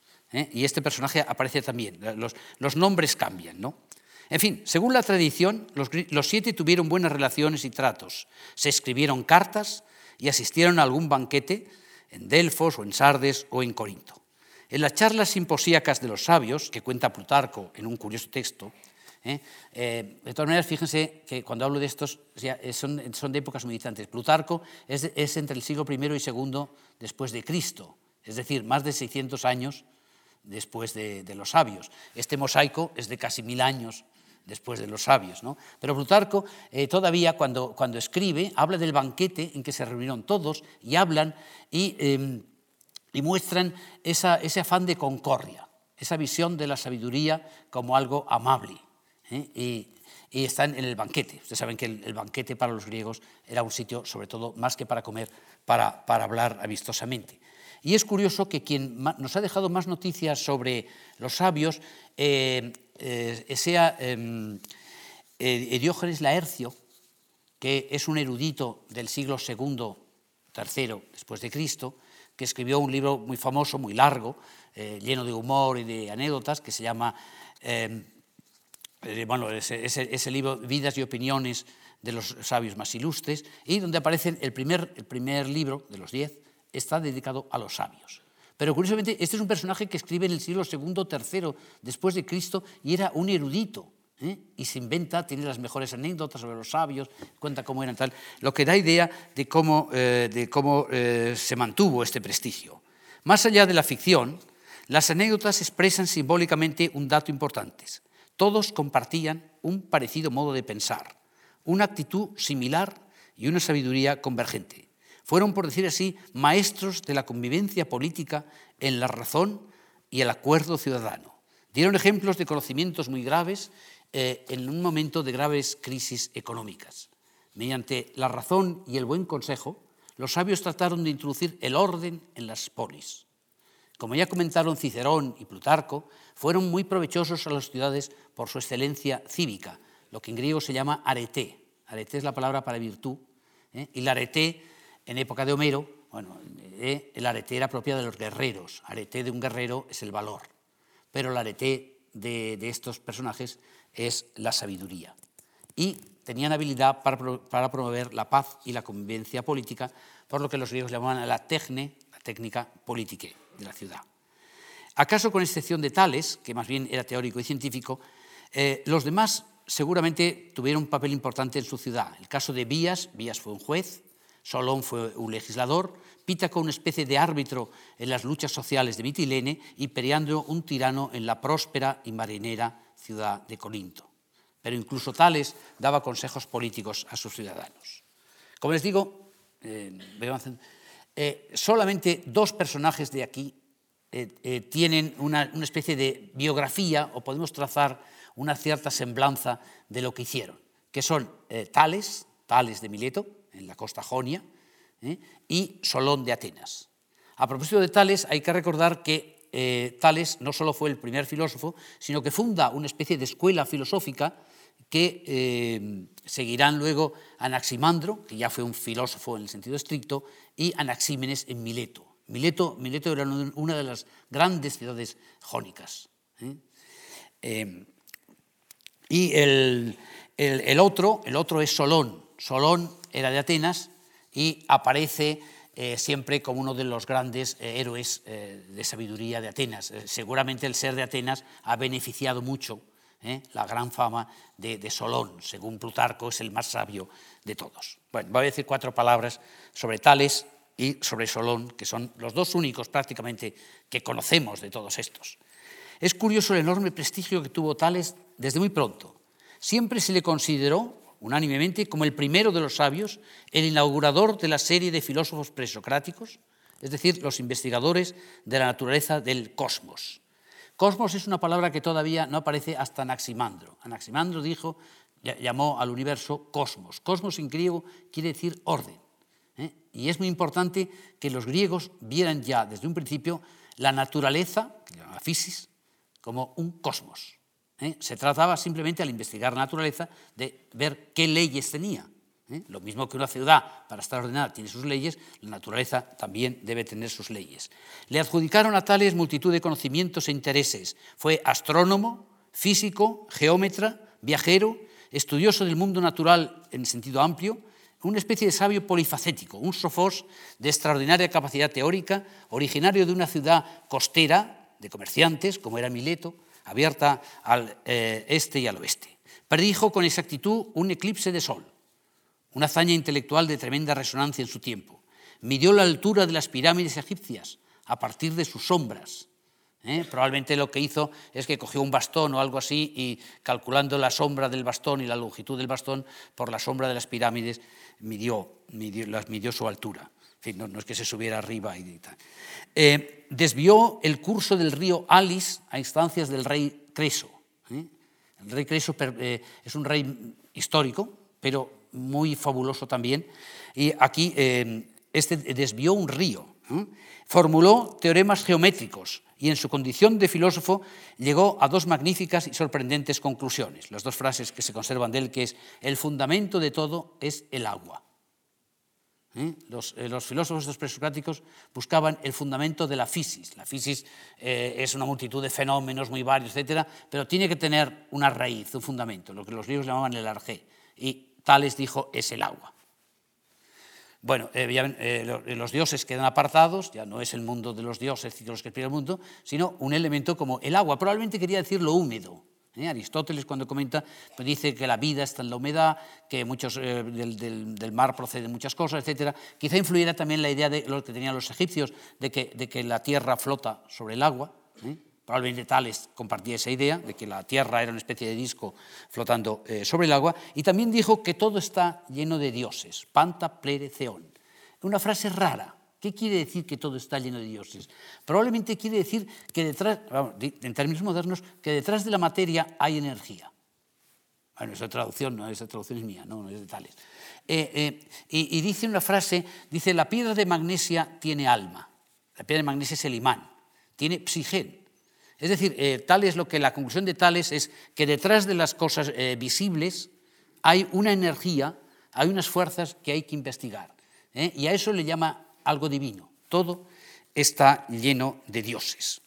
Y este personaje aparece también, los, los nombres cambian, ¿no? En fin, según la tradición, los, siete tuvieron buenas relaciones y tratos. Se escribieron cartas y asistieron a algún banquete en Delfos o en Sardes o en Corinto. En las charlas simposíacas de los sabios, que cuenta Plutarco en un curioso texto, ¿eh? Eh, de todas maneras, fíjense que cuando hablo de estos, sea, son, de épocas muy distantes. Plutarco es, es, entre el siglo I y II después de Cristo, es decir, más de 600 años después de, de los sabios. Este mosaico es de casi mil años después de los sabios. ¿no? Pero Plutarco eh, todavía cuando, cuando, escribe habla del banquete en que se reunieron todos y hablan y, y muestran ese afán de concordia, esa visión de la sabiduría como algo amable. ¿eh? Y, están en el banquete. Ustedes saben que el, banquete para los griegos era un sitio, sobre todo, más que para comer, para, para hablar amistosamente. Y es curioso que quien nos ha dejado más noticias sobre los sabios eh, eh, sea eh, Diógenes Laercio, que es un erudito del siglo II, III después de Cristo, que escribió un libro muy famoso, muy largo, lleno de humor y de anécdotas, que se llama eh, bueno, ese, libro, Vidas y Opiniones de los sabios más ilustres, y donde aparece el primer, el primer libro de los diez, está dedicado a los sabios. Pero curiosamente, este es un personaje que escribe en el siglo II, III después de Cristo y era un erudito. ¿eh? Y se inventa, tiene las mejores anécdotas sobre los sabios, cuenta cómo eran tal, lo que da idea de cómo, eh, de cómo se mantuvo este prestigio. Más allá de la ficción, las anécdotas expresan simbólicamente un dato importante. Todos compartían un parecido modo de pensar, una actitud similar y una sabiduría convergente. Fueron, por decir así, maestros de la convivencia política en la razón y el acuerdo ciudadano. Dieron ejemplos de conocimientos muy graves eh, en un momento de graves crisis económicas. Mediante la razón y el buen consejo, los sabios trataron de introducir el orden en las polis. Como ya comentaron Cicerón y Plutarco, fueron muy provechosos a las ciudades por su excelencia cívica, lo que en griego se llama arete. Arete es la palabra para virtud. ¿eh? Y la arete, en época de Homero, bueno, eh, el arete era propia de los guerreros. Arete de un guerrero es el valor. Pero el arete de, estos personajes es la sabiduría. Y tenían habilidad para, promover la paz y la convivencia política, por lo que los griegos llamaban la tecne, la técnica política de la ciudad. ¿Acaso con excepción de Tales, que más bien era teórico y científico, eh, los demás seguramente tuvieron un papel importante en su ciudad? El caso de Vías, Vías fue un juez, Solón fue un legislador, Pítaco una especie de árbitro en las luchas sociales de Mitilene y Periandro un tirano en la próspera y marinera ciudad de Corinto. Pero incluso Tales daba consejos políticos a sus ciudadanos. Como les digo, eh, eh, solamente dos personajes de aquí eh, tienen una, especie de biografía o podemos trazar una cierta semblanza de lo que hicieron, que son Tales, Tales de Mileto, en la costa jonia, y Solón de Atenas. A propósito de Tales, hay que recordar que Tales no solo fue el primer filósofo, sino que funda una especie de escuela filosófica que seguirán luego Anaximandro, que ya fue un filósofo en el sentido estricto, y Anaxímenes en Mileto. Mileto, era una de las grandes ciudades jónicas. ¿eh? Eh, y el, otro, el otro es Solón. Solón era de Atenas y aparece eh, siempre como uno de los grandes héroes de sabiduría de Atenas. seguramente el ser de Atenas ha beneficiado mucho la gran fama de, de, Solón. Según Plutarco, es el más sabio de todos. Bueno, voy a decir cuatro palabras sobre Tales y sobre Solón, que son los dos únicos prácticamente que conocemos de todos estos. Es curioso el enorme prestigio que tuvo Tales desde muy pronto. Siempre se le consideró unánimemente como el primero de los sabios, el inaugurador de la serie de filósofos presocráticos, es decir, los investigadores de la naturaleza del cosmos. Cosmos es una palabra que todavía no aparece hasta Anaximandro. Anaximandro dijo, llamó al universo cosmos. Cosmos en griego quiere decir orden. ¿eh? Y es muy importante que los griegos vieran ya desde un principio la naturaleza, la fisis, como un cosmos. ¿Eh? Se trataba simplemente al investigar la naturaleza de ver qué leyes tenía. ¿eh? Lo mismo que una ciudad, para estar ordenada, tiene sus leyes, la naturaleza también debe tener sus leyes. Le adjudicaron a Tales multitud de conocimientos e intereses. Fue astrónomo, físico, geómetra, viajero, estudioso del mundo natural en sentido amplio, una especie de sabio polifacético, un sofós de extraordinaria capacidad teórica, originario de una ciudad costera de comerciantes, como era Mileto, abierta al eh, este y al oeste. Predijo con exactitud un eclipse de sol, una hazaña intelectual de tremenda resonancia en su tiempo. Midió la altura de las pirámides egipcias a partir de sus sombras ¿eh? Probablemente lo que hizo es que cogió un bastón o algo así y calculando la sombra del bastón y la longitud del bastón por la sombra de las pirámides midió, midió, su altura. No, es que se subiera arriba y tal. Eh, desvió el curso del río Alis a instancias del rey Creso. ¿eh? El rey Creso eh, es un rey histórico, pero muy fabuloso también. Y aquí este desvió un río, formuló teoremas geométricos y en su condición de filósofo llegó a dos magníficas y sorprendentes conclusiones. Las dos frases que se conservan de él, que es, el fundamento de todo es el agua. ¿Eh? Los, eh, los, filósofos los presocráticos buscaban el fundamento de la fisis. La fisis eh, es una multitud de fenómenos muy varios, etc., pero tiene que tener una raíz, un fundamento, lo que los griegos llamaban el arjé. Y Tales dijo, es el agua. Bueno, los dioses quedan apartados, ya no es el mundo de los dioses y de los que explica el mundo, sino un elemento como el agua. Probablemente quería decir lo húmedo, ¿eh? Aristóteles cuando comenta pues dice que la vida está en la humedad, que muchos, eh, del, mar proceden muchas cosas, etc. Quizá influyera también la idea de lo que tenían los egipcios, de que, la tierra flota sobre el agua. ¿eh? Probablemente Tales compartía esa idea de que la tierra era una especie de disco flotando sobre el agua. Y también dijo que todo está lleno de dioses, panta plere Una frase rara, ¿Qué quiere decir que todo está lleno de dioses? Probablemente quiere decir que detrás, en términos modernos, que detrás de la materia hay energía. Bueno, esa traducción, no, esa traducción es mía, no, es de tales. Eh, eh, y, dice una frase, dice, la piedra de magnesia tiene alma. La piedra de magnesia es el imán, tiene psigen. Es decir, eh, tal es lo que la conclusión de Tales es que detrás de las cosas visibles hay una energía, hay unas fuerzas que hay que investigar. Y a eso le llama algo divino. Todo está lleno de dioses.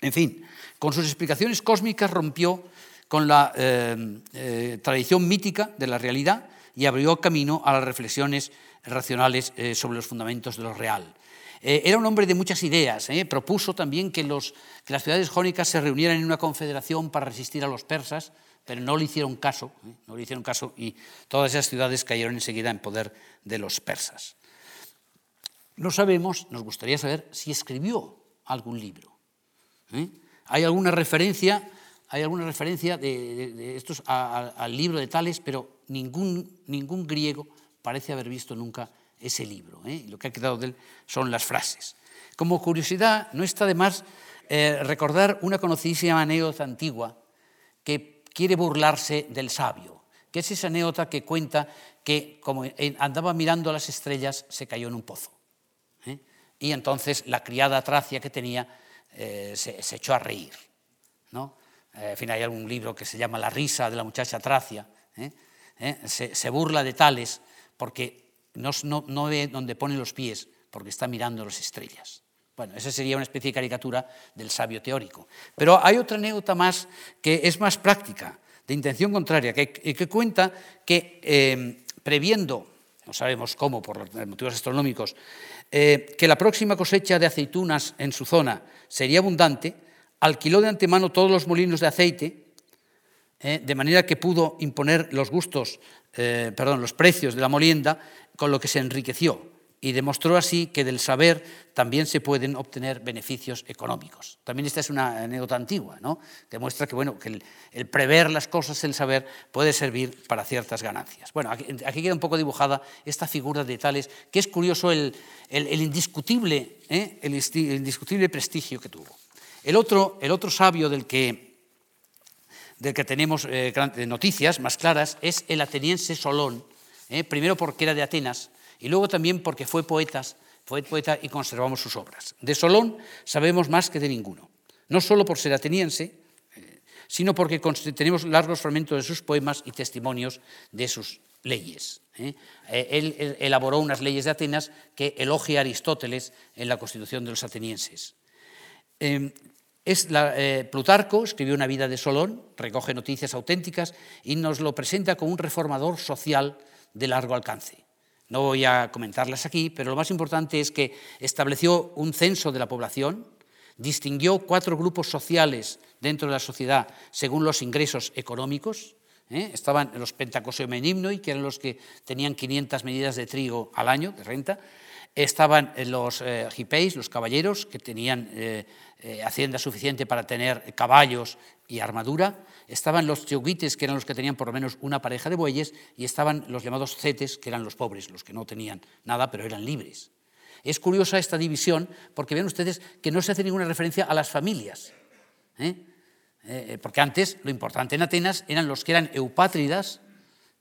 En fin, con sus explicaciones cósmicas rompió con la eh, eh, tradición mítica de la realidad y abrió camino a las reflexiones racionales eh, sobre los fundamentos de lo real. era un hombre de muchas ideas. Propuso también que, que, las ciudades jónicas se reunieran en una confederación para resistir a los persas, pero no le hicieron caso, no le hicieron caso y todas esas ciudades cayeron enseguida en poder de los persas. No sabemos, nos gustaría saber si escribió algún libro. ¿eh? Hay alguna referencia, hay alguna referencia de, estos al libro de Tales, pero ningún, griego parece haber visto nunca ese libro. ¿eh? Lo que ha quedado de él son las frases. Como curiosidad, no está de más eh, recordar una conocidísima anécdota antigua que quiere burlarse del sabio, que es esa anécdota que cuenta que como andaba mirando a las estrellas se cayó en un pozo y entonces la criada tracia que tenía eh, se, echó a reír. ¿no? Eh, en fin, hay algún libro que se llama La risa de la muchacha tracia. ¿eh? Se, burla de tales porque no, no, ve dónde pone los pies, porque está mirando las estrellas. Bueno, esa sería una especie de caricatura del sabio teórico. Pero hay otra anécdota más que es más práctica, de intención contraria, que cuenta que previendo, no sabemos cómo, por motivos astronómicos, eh, que la próxima cosecha de aceitunas en su zona sería abundante, alquiló de antemano todos los molinos de aceite, eh, de manera que pudo imponer los gustos, eh, perdón, los precios de la molienda, con lo que se enriqueció y demostró así que del saber también se pueden obtener beneficios económicos. También esta es una anécdota antigua, ¿no? Demuestra que, bueno, que el, prever las cosas, el saber, puede servir para ciertas ganancias. Bueno, aquí, queda un poco dibujada esta figura de Tales, que es curioso el, indiscutible, ¿eh? el, indiscutible prestigio que tuvo. El otro, el otro sabio del que, del que tenemos eh, noticias más claras es el ateniense Solón, ¿eh? primero porque era de Atenas, y luego también porque fue, poetas, fue poeta y conservamos sus obras. De Solón sabemos más que de ninguno, no solo por ser ateniense, eh, sino porque tenemos largos fragmentos de sus poemas y testimonios de sus leyes. ¿eh? Eh, él, elaboró unas leyes de Atenas que elogia a Aristóteles en la constitución de los atenienses. Em, es Plutarco escribió una vida de Solón, recoge noticias auténticas y nos lo presenta como un reformador social de largo alcance. No voy a comentarlas aquí, pero lo más importante es que estableció un censo de la población, distinguió cuatro grupos sociales dentro de la sociedad según los ingresos económicos. ¿eh? Estaban los y que eran los que tenían 500 medidas de trigo al año de renta. Estaban los eh, los caballeros, que tenían eh, eh, hacienda suficiente para tener caballos y armadura, estaban los yoguites, que eran los que tenían por lo menos una pareja de bueyes, y estaban los llamados cetes, que eran los pobres, los que no tenían nada, pero eran libres. Es curiosa esta división porque vean ustedes que no se hace ninguna referencia a las familias. ¿eh? porque antes lo importante en Atenas eran los que eran eupátridas,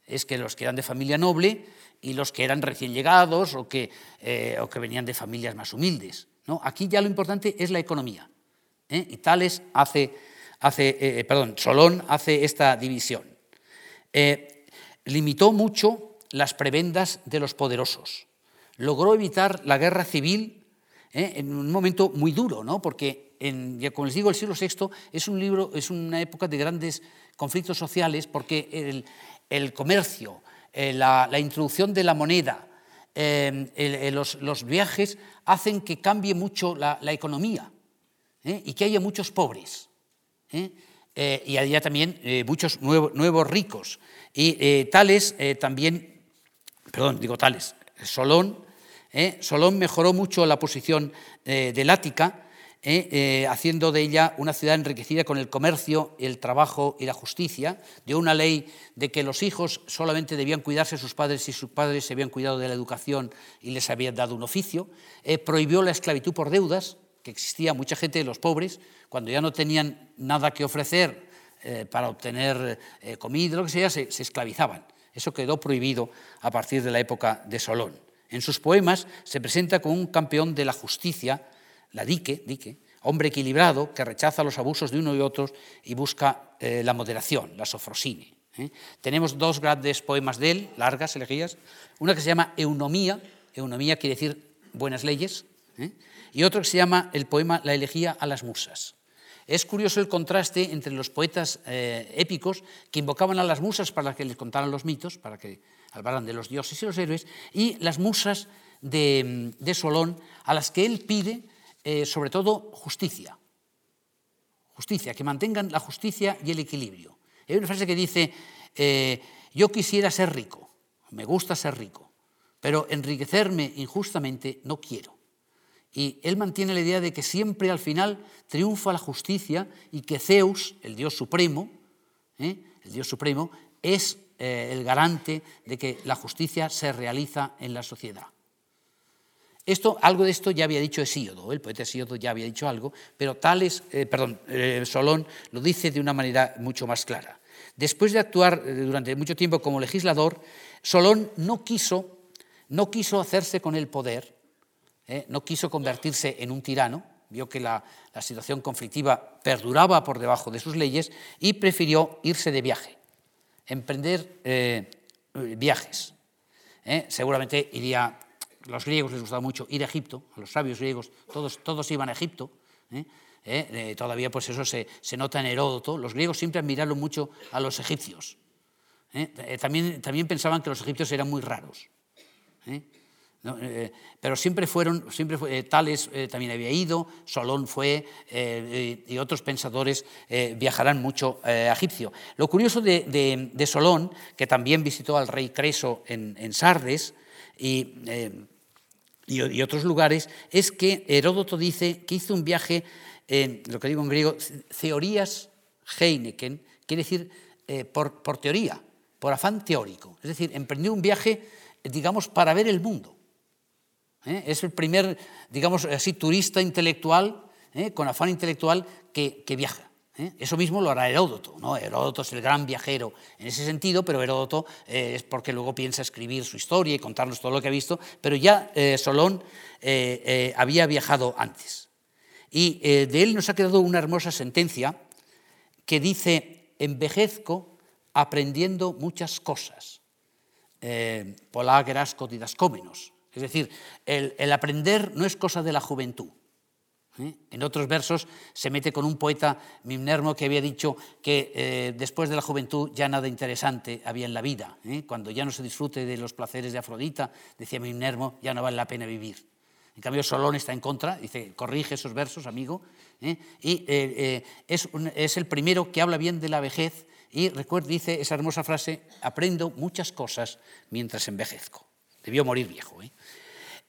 es que los que eran de familia noble y los que eran recién llegados o que, o que venían de familias más humildes. ¿no? Aquí ya lo importante es la economía. Y Tales hace, hace perdón, Solón hace esta división. limitó mucho las prebendas de los poderosos. Logró evitar la guerra civil ¿eh? en un momento muy duro, ¿no? porque, en, como les digo, el siglo VI es, un libro, es una época de grandes conflictos sociales porque el, comercio, eh, la, introducción de la moneda, eh, los, viajes hacen que cambie mucho la, economía y que haya muchos pobres. Y haya también muchos nuevos ricos. Y tales también, perdón, digo tales, Solón ¿eh? Solón mejoró mucho la posición eh, del Ática, ¿eh? haciendo de ella una ciudad enriquecida con el comercio, el trabajo y la justicia. Dio una ley de que los hijos solamente debían cuidarse de sus padres si sus padres se habían cuidado de la educación y les habían dado un oficio. prohibió la esclavitud por deudas, que existía mucha gente de los pobres, cuando ya no tenían nada que ofrecer para obtener comida, lo que sea, se esclavizaban. Eso quedó prohibido a partir de la época de Solón. En sus poemas se presenta como un campeón de la justicia, la dique, dique hombre equilibrado que rechaza los abusos de uno y otros y busca eh, la moderación, la sofrosine. ¿eh? Tenemos dos grandes poemas de él, largas elegías, una que se llama Eunomía, Eunomía quiere decir buenas leyes, ¿eh? Y otro que se llama el poema La elegía a las musas. Es curioso el contraste entre los poetas épicos que invocaban a las musas para que les contaran los mitos, para que hablaran de los dioses y los héroes, y las musas de, Solón, a las que él pide eh, sobre todo justicia. Justicia, que mantengan la justicia y el equilibrio. Hay una frase que dice, eh, yo quisiera ser rico, me gusta ser rico, pero enriquecerme injustamente no quiero. Y él mantiene la idea de que siempre al final triunfa la justicia y que Zeus, el Dios supremo, ¿eh? el Dios supremo, es eh, el garante de que la justicia se realiza en la sociedad. Esto, algo de esto ya había dicho Hesíodo, el poeta Hesíodo ya había dicho algo, pero Tales, eh, perdón, Solón lo dice de una manera mucho más clara. Después de actuar durante mucho tiempo como legislador, Solón no quiso, no quiso hacerse con el poder, no quiso convertirse en un tirano, vio que la, situación conflictiva perduraba por debajo de sus leyes y prefirió irse de viaje emprender eh, viajes. ¿eh? Seguramente iría, los griegos les gustaba mucho ir a Egipto, a los sabios griegos, todos, todos iban a Egipto. ¿eh? todavía pues eso se, nota en Heródoto. Los griegos siempre admiraron mucho a los egipcios. También, también pensaban que los egipcios eran muy raros. Eh, pero siempre fueron, siempre eh, Tales eh, también había ido, Solón fue, y otros pensadores viajarán mucho a Egipcio. Lo curioso de, Solón, que también visitó al rey Creso en, Sardes y, y, otros lugares, es que Heródoto dice que hizo un viaje, lo que digo en griego, teorías Heineken, quiere decir por teoría, por afán teórico. Es decir, emprendió un viaje, digamos, para ver el mundo. ¿Eh? Es el primer, digamos así, turista intelectual, ¿eh? con afán intelectual, que, viaja. ¿eh? Eso mismo lo hará Heródoto. ¿no? Heródoto es el gran viajero en ese sentido, pero Heródoto es porque luego piensa escribir su historia y contarnos todo lo que ha visto, pero ya Solón había viajado antes. Y de él nos ha quedado una hermosa sentencia que dice, envejezco aprendiendo muchas cosas. Polágeras didascómenos es decir, el, aprender no es cosa de la juventud. ¿eh? En otros versos se mete con un poeta, Mimnermo, que había dicho que eh, después de la juventud ya nada interesante había en la vida. ¿eh? Cuando ya no se disfrute de los placeres de Afrodita, decía Mimnermo, ya no vale la pena vivir. En cambio, Solón está en contra, dice, corrige esos versos, amigo, y es, es, el primero que habla bien de la vejez y recuerda, dice esa hermosa frase, aprendo muchas cosas mientras envejezco. Debió morir viejo.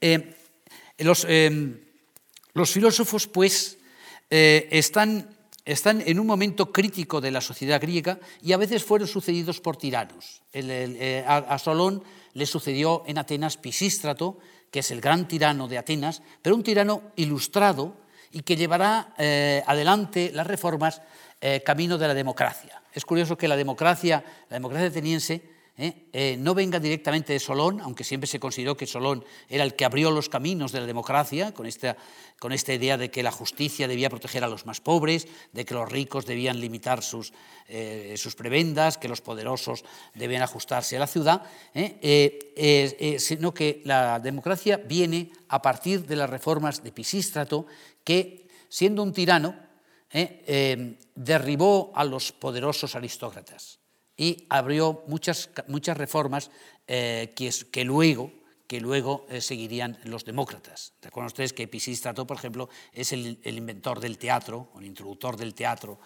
Eh, eh, los, filósofos, pues, eh, están, en un momento crítico de la sociedad griega y a veces fueron sucedidos por tiranos. a, Solón le sucedió en Atenas Pisístrato, que es el gran tirano de Atenas, pero un tirano ilustrado y que llevará adelante las reformas eh, camino de la democracia. Es curioso que la democracia, la democracia ateniense, ¿eh? Eh, no venga directamente de Solón, aunque siempre se consideró que Solón era el que abrió los caminos de la democracia, con esta, idea de que la justicia debía proteger a los más pobres, de que los ricos debían limitar sus, eh, sus prebendas, que los poderosos debían ajustarse a la ciudad, sino que la democracia viene a partir de las reformas de Pisístrato, que, siendo un tirano, derribó a los poderosos aristócratas y abrió muchas, muchas reformas eh, que, que, luego, que luego eh, seguirían los demócratas. Recuerden ustedes que Pisístrato, por ejemplo, es el, inventor del teatro, el introductor del teatro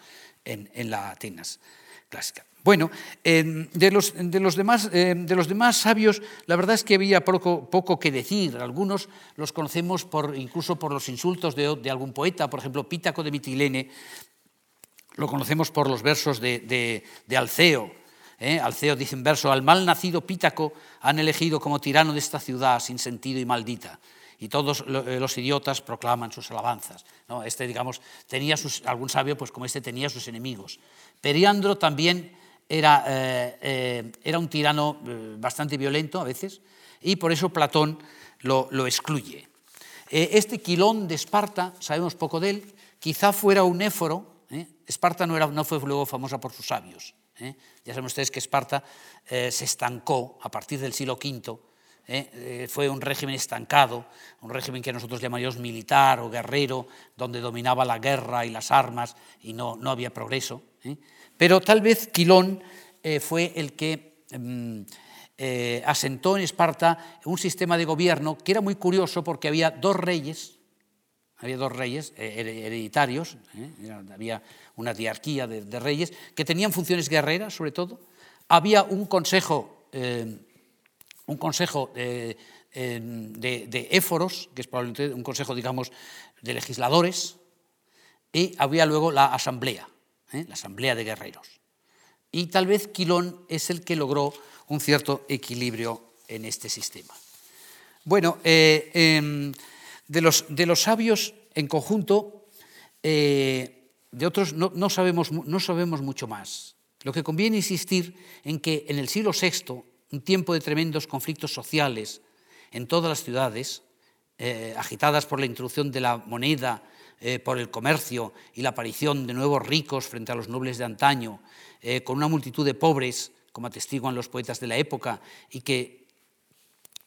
en, en la Atenas clásica. Bueno, de, los, de, los demás, de, los, demás, sabios, la verdad es que había poco, poco, que decir. Algunos los conocemos por, incluso por los insultos de, de algún poeta, por ejemplo, Pítaco de Mitilene, lo conocemos por los versos de, Alceo, ¿eh? Alceo dice en verso, al mal nacido Pítaco han elegido como tirano de esta ciudad sin sentido y maldita. Y todos eh, los idiotas proclaman sus alabanzas. ¿no? Este, digamos, tenía algún sabio, pues como este, tenía sus enemigos. Periandro también era, eh, era un tirano bastante violento a veces, y por eso Platón lo, lo excluye. este Quilón de Esparta, sabemos poco de él, quizá fuera un éforo. Esparta no, era, no fue luego famosa por sus sabios, ¿eh? Ya saben ustedes que Esparta eh, se estancó a partir del siglo V, ¿eh? fue un régimen estancado, un régimen que nosotros llamaríamos militar o guerrero, donde dominaba la guerra y las armas y no, no había progreso. Pero tal vez Quilón fue el que mm, asentó en Esparta un sistema de gobierno que era muy curioso porque había dos reyes, había dos reyes hereditarios, había una diarquía de, reyes, que tenían funciones guerreras, sobre todo. Había un consejo, eh, un consejo de, éforos, que es probablemente un consejo, digamos, de legisladores, y había luego la asamblea, ¿eh? la asamblea de guerreros. Y tal vez Quilón es el que logró un cierto equilibrio en este sistema. Bueno, eh, em, de, los, de, los, sabios en conjunto, de otros no, sabemos, no sabemos mucho más. Lo que conviene insistir en que en el siglo VI, un tiempo de tremendos conflictos sociales en todas las ciudades, eh, agitadas por la introducción de la moneda, eh, por el comercio y la aparición de nuevos ricos frente a los nobles de antaño, eh, con una multitud de pobres, como atestiguan los poetas de la época, y que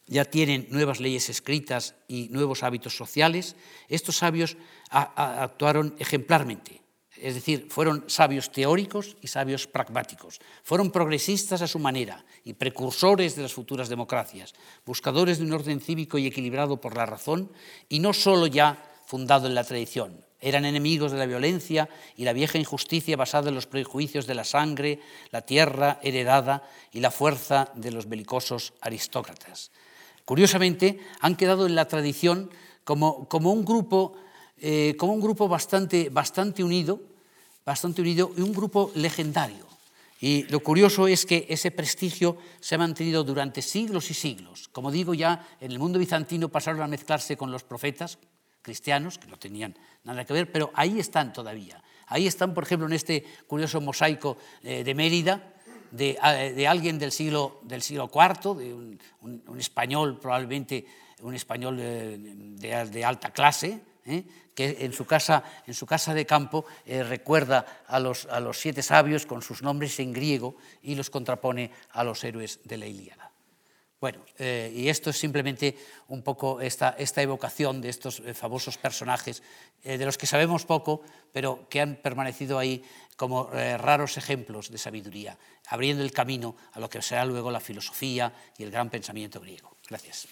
ya tienen nuevas leyes escritas y nuevos hábitos sociales, estos sabios actuaron ejemplarmente es decir, fueron sabios teóricos y sabios pragmáticos. Fueron progresistas a su manera y precursores de las futuras democracias, buscadores de un orden cívico y equilibrado por la razón y no solo ya fundado en la tradición. Eran enemigos de la violencia y la vieja injusticia basada en los prejuicios de la sangre, la tierra heredada y la fuerza de los belicosos aristócratas. Curiosamente, han quedado en la tradición como, como un grupo eh, como un grupo bastante, bastante unido, bastante unido y un grupo legendario. Y lo curioso es que ese prestigio se ha mantenido durante siglos y siglos. Como digo, ya en el mundo bizantino pasaron a mezclarse con los profetas cristianos, que no tenían nada que ver, pero ahí están todavía. Ahí están, por ejemplo, en este curioso mosaico eh, de Mérida, de, alguien del siglo, del siglo IV, de un, español probablemente, un español eh, de, alta clase, que en su casa, en su casa de campo eh, recuerda a los, a los siete sabios con sus nombres en griego y los contrapone a los héroes de la Ilíada. Bueno, eh, y esto es simplemente un poco esta, esta evocación de estos eh, famosos personajes, de los que sabemos poco, pero que han permanecido ahí como raros ejemplos de sabiduría, abriendo el camino a lo que será luego la filosofía y el gran pensamiento griego. Gracias.